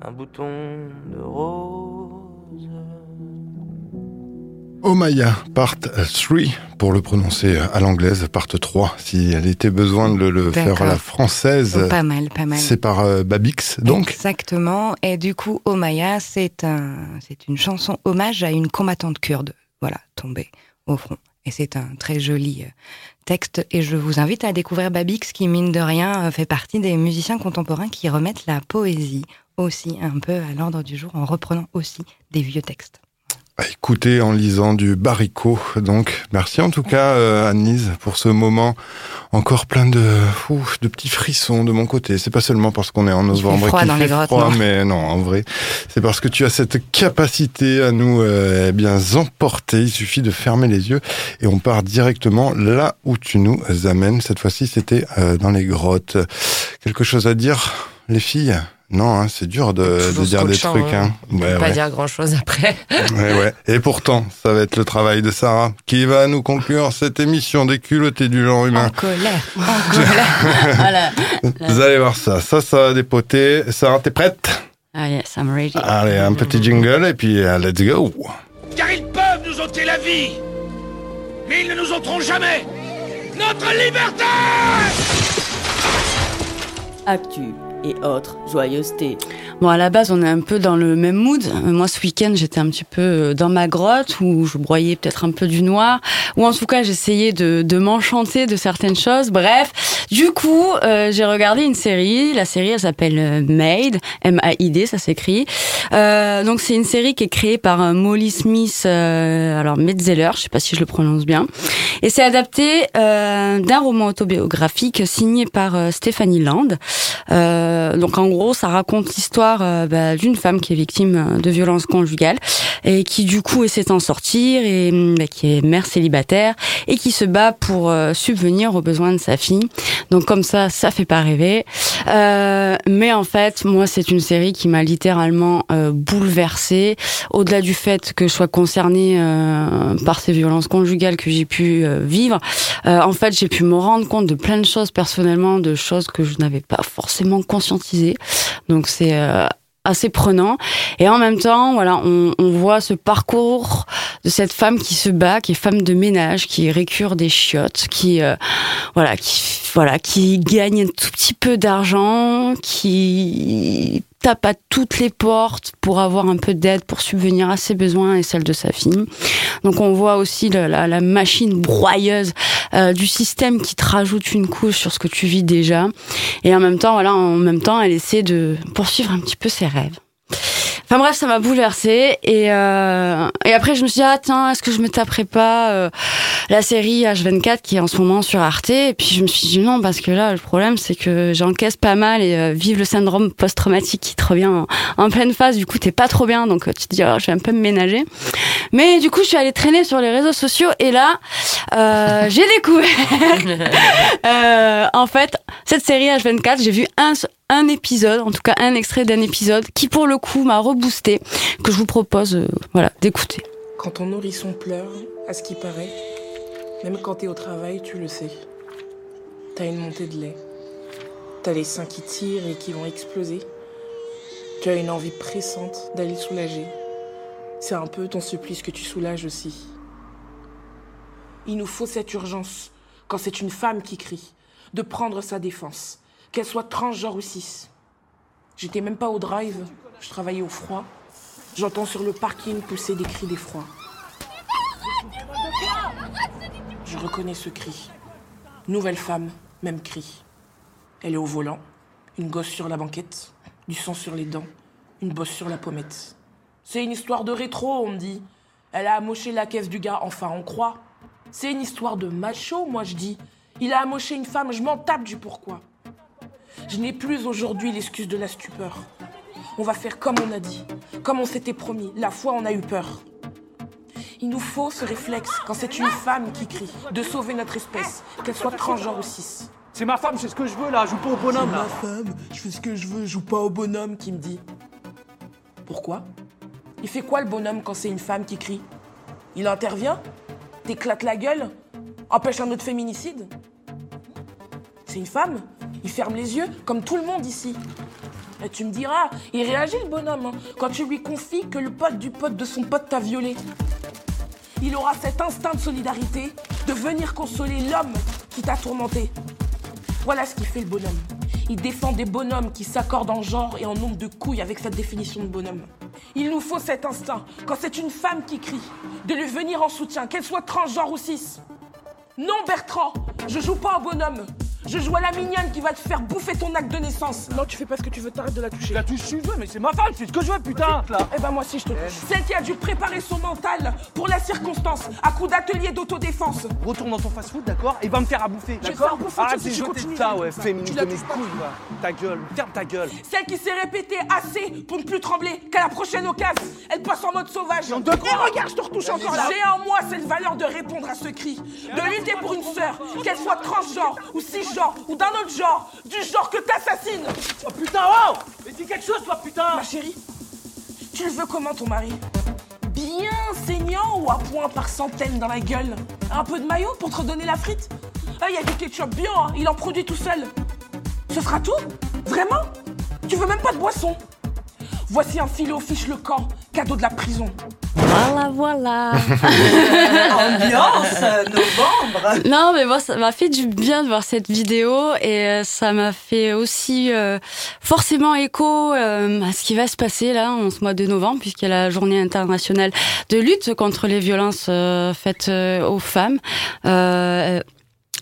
[SPEAKER 8] un bouton de rose.
[SPEAKER 1] Omaya, part 3, pour le prononcer à l'anglaise, part 3, si elle était besoin de le faire à la française.
[SPEAKER 2] Oh, pas mal, pas mal.
[SPEAKER 1] C'est par euh, Babix, donc
[SPEAKER 2] Exactement. Et du coup, Omaya, c'est un, c'est une chanson hommage à une combattante kurde, voilà, tombée au front. Et c'est un très joli euh, texte. Et je vous invite à découvrir Babix, qui, mine de rien, euh, fait partie des musiciens contemporains qui remettent la poésie aussi un peu à l'ordre du jour en reprenant aussi des vieux textes.
[SPEAKER 1] À écouter en lisant du baricot. Donc, merci en tout cas, euh, Annelise, pour ce moment encore plein de, ouf, de petits frissons de mon côté. C'est pas seulement parce qu'on est en novembre qu'il
[SPEAKER 2] dans
[SPEAKER 1] fait
[SPEAKER 2] les grottes,
[SPEAKER 1] froid,
[SPEAKER 2] non
[SPEAKER 1] mais non, en vrai, c'est parce que tu as cette capacité à nous euh, eh bien emporter. Il suffit de fermer les yeux et on part directement là où tu nous amènes. Cette fois-ci, c'était euh, dans les grottes. Quelque chose à dire, les filles? Non, hein, c'est dur de, dire des trucs. Hein.
[SPEAKER 4] On peut
[SPEAKER 1] Ouais,
[SPEAKER 4] pas
[SPEAKER 1] ouais.
[SPEAKER 4] dire grand chose après.
[SPEAKER 1] Ouais. Et pourtant, ça va être le travail de Sarah qui va nous conclure cette émission des culottés du genre humain.
[SPEAKER 2] En colère, en colère.
[SPEAKER 9] Voilà.
[SPEAKER 1] Vous allez voir ça. Ça, ça va dépoter. Sarah, t'es prête?
[SPEAKER 9] Ah yes, I'm ready.
[SPEAKER 1] Allez, un petit jingle et puis euh, let's go.
[SPEAKER 10] Car ils peuvent nous ôter la vie, mais ils ne nous ôteront jamais notre liberté
[SPEAKER 9] Actu et autres joyeusetés.
[SPEAKER 3] Bon, à la base, on est un peu dans le même mood. Moi, ce week-end, j'étais un petit peu euh, dans ma grotte où je broyais peut-être un peu du noir, ou en tout cas, j'essayais de, de m'enchanter de certaines choses. Bref, du coup, euh, j'ai regardé une série. La série, elle s'appelle euh, Maid, M-A-I-D, ça s'écrit. Euh, donc, c'est une série qui est créée par Molly Smith, euh, alors Metzeler, je sais pas si je le prononce bien. Et c'est adapté d'un roman autobiographique signé par Stephanie Land. Donc en gros, ça raconte l'histoire euh, bah, d'une femme qui est victime euh, de violences conjugales et qui du coup essaie de s'en sortir et hum, bah, qui est mère célibataire et qui se bat pour euh, subvenir aux besoins de sa fille. Donc comme ça, ça fait pas rêver. Euh, mais en fait, moi, c'est une série qui m'a littéralement euh, bouleversée. Au-delà du fait que je sois concernée euh, par ces violences conjugales que j'ai pu euh, vivre, euh, en fait, j'ai pu me rendre compte de plein de choses personnellement, de choses que je n'avais pas forcément conscientisées. Donc c'est euh, assez prenant et en même temps voilà on, voit ce parcours de cette femme qui se bat qui est femme de ménage qui récure des chiottes qui euh, voilà voilà qui gagne un tout petit peu d'argent qui tape à toutes les portes pour avoir un peu d'aide pour subvenir à ses besoins et celles de sa fille. Donc on voit aussi la machine broyeuse euh, du système qui te rajoute une couche sur ce que tu vis déjà. Et en même temps, voilà, en même temps, elle essaie de poursuivre un petit peu ses rêves. Enfin bref, ça m'a bouleversée et euh, et après je me suis dit ah tiens est-ce que je me taperais pas euh, la série H24 qui est en ce moment sur Arte? Et puis je me suis dit non parce que là le problème c'est que j'encaisse pas mal et euh, vive le syndrome post-traumatique qui te revient en, pleine phase du coup t'es pas trop bien donc euh, tu te dis oh, je vais un peu me ménager. Mais du coup je suis allée traîner sur les réseaux sociaux et là j'ai découvert en fait cette série H24 j'ai vu un un épisode, en tout cas un extrait d'un épisode qui pour le coup m'a reboosté, que je vous propose euh, voilà, d'écouter.
[SPEAKER 11] Quand ton nourrisson pleure, à ce qui paraît, même quand t'es au travail, tu le sais. T'as une montée de lait. T'as les seins qui tirent et qui vont exploser. Tu as une envie pressante d'aller le soulager. C'est un peu ton supplice que tu soulages aussi. Il nous faut cette urgence, quand c'est une femme qui crie, de prendre sa défense, qu'elle soit transgenre ou cis. J'étais même pas au drive, je travaillais au froid. J'entends sur le parking pousser des cris d'effroi. Je reconnais ce cri. Nouvelle femme, même cri. Elle est au volant, une gosse sur la banquette, du sang sur les dents, une bosse sur la pommette. C'est une histoire de rétro, on me dit. Elle a amoché la caisse du gars, enfin on croit. C'est une histoire de macho, moi je dis. Il a amoché une femme, je m'en tape du pourquoi. Je n'ai plus aujourd'hui l'excuse de la stupeur. On va faire comme on a dit, comme on s'était promis. La fois, on a eu peur. Il nous faut ce réflexe quand c'est une femme qui crie, de sauver notre espèce, qu'elle soit transgenre ou cis.
[SPEAKER 12] C'est ma femme, c'est ce que je veux là, je joue pas au bonhomme
[SPEAKER 11] C'est ma femme, je fais ce que je veux, je joue pas au bonhomme qui me dit. Pourquoi? Il fait quoi le bonhomme quand c'est une femme qui crie? Il intervient? T'éclates la gueule? Empêche un autre féminicide? C'est une femme? Il ferme les yeux, comme tout le monde ici. Et tu me diras, il réagit le bonhomme, hein, quand tu lui confies que le pote du pote de son pote t'a violé. Il aura cet instinct de solidarité de venir consoler l'homme qui t'a tourmenté. Voilà ce qui fait le bonhomme. Il défend des bonhommes qui s'accordent en genre et en nombre de couilles avec cette définition de bonhomme. Il nous faut cet instinct, quand c'est une femme qui crie, de lui venir en soutien, qu'elle soit transgenre ou cis. Non, Bertrand, je joue pas au bonhomme. Je joue à la mignonne qui va te faire bouffer ton acte de naissance. Non, tu fais pas ce que tu veux, t'arrêtes de la toucher.
[SPEAKER 12] La touche, je veux, mais c'est ma femme, c'est ce que je veux, putain là.
[SPEAKER 11] Eh ben moi aussi je te touche. Celle qui a dû préparer son mental pour la circonstance, à coup d'atelier d'autodéfense.
[SPEAKER 12] Retourne dans ton fast-food, d'accord Et va me faire à bouffer,
[SPEAKER 11] Je vais te
[SPEAKER 12] d'accord
[SPEAKER 11] faire bouffer,
[SPEAKER 12] Arrête
[SPEAKER 11] tu
[SPEAKER 12] de
[SPEAKER 11] tu
[SPEAKER 12] jeter
[SPEAKER 11] continues.
[SPEAKER 12] ça, ouais,
[SPEAKER 11] Tu
[SPEAKER 12] féministe
[SPEAKER 11] la
[SPEAKER 12] de mes
[SPEAKER 11] touches pas.
[SPEAKER 12] couilles, va. Ta gueule, ferme ta gueule.
[SPEAKER 11] Celle qui s'est répétée assez pour ne plus trembler qu'à la prochaine occasion, elle passe en mode sauvage.
[SPEAKER 12] de
[SPEAKER 11] Et regarde, je te retouche encore là. J'ai en moi cette valeur de répondre à ce cri, de lutter pour une sœur, qu'elle soit transgenre ou cisgenre ou d'un autre genre, du genre que t'assassines.
[SPEAKER 12] Oh putain, oh Mais dis quelque chose, toi, putain
[SPEAKER 11] Ma chérie, tu le veux comment ton mari? Bien saignant ou à point par centaines dans la gueule. Un peu de maillot pour te redonner la frite? Ah, il y a du ketchup bien, hein, il en produit tout seul. Ce sera tout? Vraiment? Tu veux même pas de boisson? Voici un filet au fiche le camp, cadeau de la prison.
[SPEAKER 3] Voilà, voilà.
[SPEAKER 13] Ambiance novembre.
[SPEAKER 3] Non, mais moi, ça m'a fait du bien de voir cette vidéo et euh, ça m'a fait aussi euh, forcément écho euh, à ce qui va se passer là en ce mois de novembre, puisqu'il y a la journée internationale de lutte contre les violences euh, faites euh, aux femmes.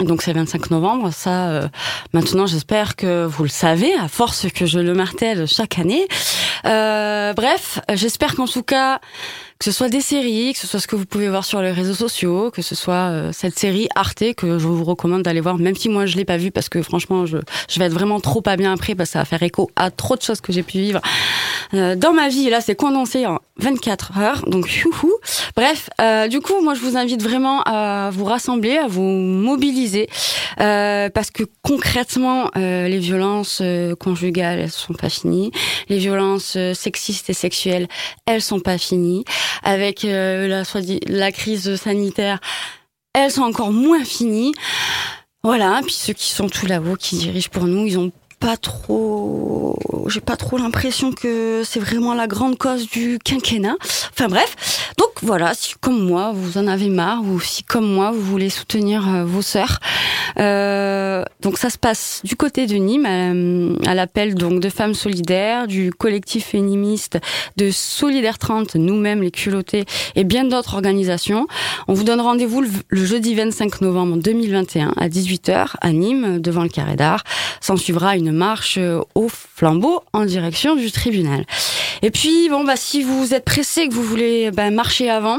[SPEAKER 3] Donc c'est le 25 novembre, ça euh, maintenant j'espère que vous le savez, à force que je le martèle chaque année. Euh, bref, j'espère qu'en tout cas que ce soit des séries, que ce soit ce que vous pouvez voir sur les réseaux sociaux, que ce soit euh, cette série Arte que je vous recommande d'aller voir, même si moi je l'ai pas vue parce que franchement je, je vais être vraiment trop pas bien après parce que ça va faire écho à trop de choses que j'ai pu vivre euh, dans ma vie. Et là c'est condensé en 24 heures, donc youhou. Bref, euh, du coup moi je vous invite vraiment à vous rassembler, à vous mobiliser euh, parce que concrètement euh, les violences euh, conjugales elles sont pas finies, les violences sexistes et sexuelles elles sont pas finies avec euh, la, la crise sanitaire, elles sont encore moins finies. Voilà, puis ceux qui sont tout là-haut, qui dirigent pour nous, ils ont pas trop, j'ai pas trop l'impression que c'est vraiment la grande cause du quinquennat. Enfin bref, donc voilà, si comme moi vous en avez marre ou si comme moi vous voulez soutenir euh, vos sœurs, euh, donc ça se passe du côté de Nîmes à, à l'appel donc de femmes solidaires, du collectif féministe de Solidaire 30, nous-mêmes les culottés et bien d'autres organisations. On vous donne rendez-vous le, jeudi 25 novembre 2021 à 18h à Nîmes devant le carré d'art. Une marche euh, au flambeau en direction du tribunal. Et puis bon bah si vous êtes pressé que vous voulez bah, marcher avant,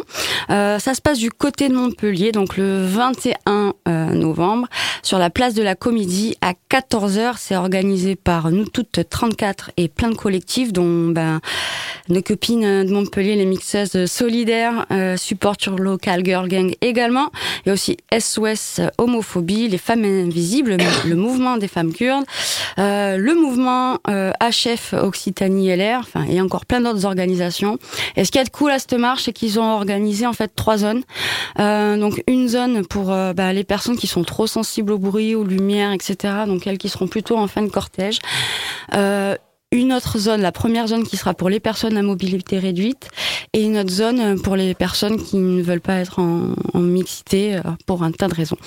[SPEAKER 3] euh, ça se passe du côté de Montpellier donc le 21 euh, novembre sur la place de la Comédie à 14h. C'est organisé par nous toutes 34 et plein de collectifs dont ben nos copines de Montpellier, les mixeuses solidaires, euh, Support Your Local Girl Gang également. Il y a aussi SOS Homophobie, les femmes invisibles, le mouvement des femmes kurdes, euh, le mouvement euh, HF Occitanie LR, enfin et encore plein d'autres organisations. Et ce qui est cool à cette marche, c'est qu'ils ont organisé en fait trois zones. Euh, donc une zone pour euh, bah, les personnes qui sont trop sensibles au bruit, aux lumières, etc. Donc elles qui seront plutôt en fin de cortège. Euh, une autre zone, la première zone qui sera pour les personnes à mobilité réduite et une autre zone pour les personnes qui ne veulent pas être en, en mixité euh, pour un tas de raisons.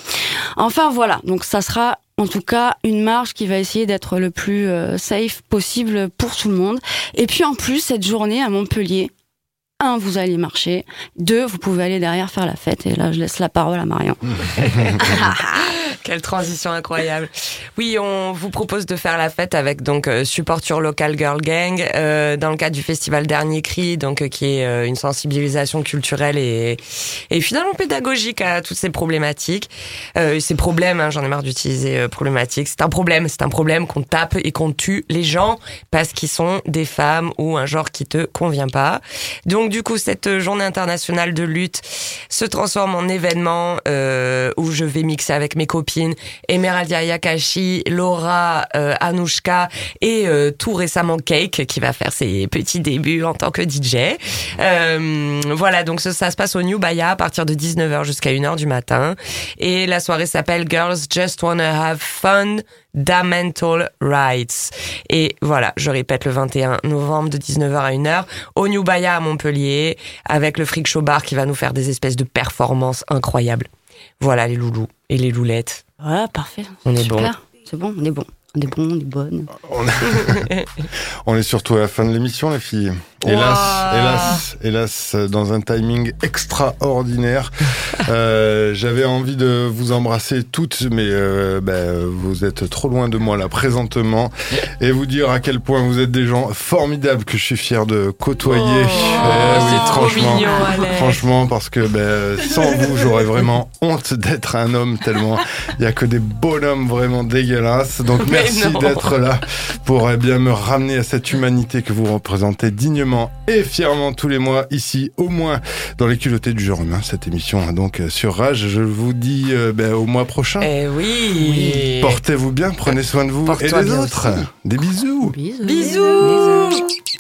[SPEAKER 3] Enfin voilà, donc ça sera en tout cas une marche qui va essayer d'être le plus euh, safe possible pour tout le monde. Et puis en plus, cette journée à Montpellier, un, vous allez marcher. Deux, vous pouvez aller derrière faire la fête. Et là, je laisse la parole à Marion.
[SPEAKER 4] Quelle transition incroyable. Oui, on vous propose de faire la fête avec donc euh, Support Your Local Girl Gang euh, dans le cadre du festival Dernier Cri, donc euh, qui est euh, une sensibilisation culturelle et, et finalement pédagogique à toutes ces problématiques. Ces problèmes, hein, j'en ai marre d'utiliser problématiques. C'est un problème, c'est un problème qu'on tape et qu'on tue les gens parce qu'ils sont des femmes ou un genre qui te convient pas. Donc du coup, cette journée internationale de lutte se transforme en événement où je vais mixer avec mes copines Emeraldia Yakashi, Laura, euh, Anouchka et euh, tout récemment Cake qui va faire ses petits débuts en tant que DJ. Euh, voilà, donc ça, se passe au New Baya à partir de 19h jusqu'à 1h du matin. Et la soirée s'appelle Girls Just Wanna Have Fun. Mental Rights. Et voilà, je répète le 21 novembre de 19h à 1h au New Baya à Montpellier avec le Freak Show Bar qui va nous faire des espèces de performances incroyables. Voilà les loulous et les loulettes.
[SPEAKER 3] Voilà, parfait.
[SPEAKER 4] On est
[SPEAKER 3] Super.
[SPEAKER 4] bon.
[SPEAKER 3] C'est bon, on est bon. On est bon, on est bonne.
[SPEAKER 1] On est surtout à la fin de l'émission, les filles. Hélas, hélas, hélas, dans un timing extraordinaire. Euh, J'avais envie de vous embrasser toutes, mais euh, ben, vous êtes trop loin de moi là présentement, et vous dire à quel point vous êtes des gens formidables que je suis fier de côtoyer. Eh oui, franchement,
[SPEAKER 4] mignon,
[SPEAKER 1] franchement, parce que ben, sans vous, j'aurais vraiment honte d'être un homme tellement il y a que des bonhommes vraiment dégueulasses. Donc
[SPEAKER 4] Mais
[SPEAKER 1] merci d'être là pour eh bien me ramener à cette humanité que vous représentez dignement et fièrement tous les mois ici, au moins dans les culottés du genre humain. Cette émission hein, donc euh, sur Rage. Je vous dis euh, ben, au mois prochain.
[SPEAKER 4] Eh oui.
[SPEAKER 1] Portez-vous bien, prenez soin de vous et des autres. Des bisous.
[SPEAKER 3] Bisous.
[SPEAKER 4] Bisous.
[SPEAKER 3] Bisous.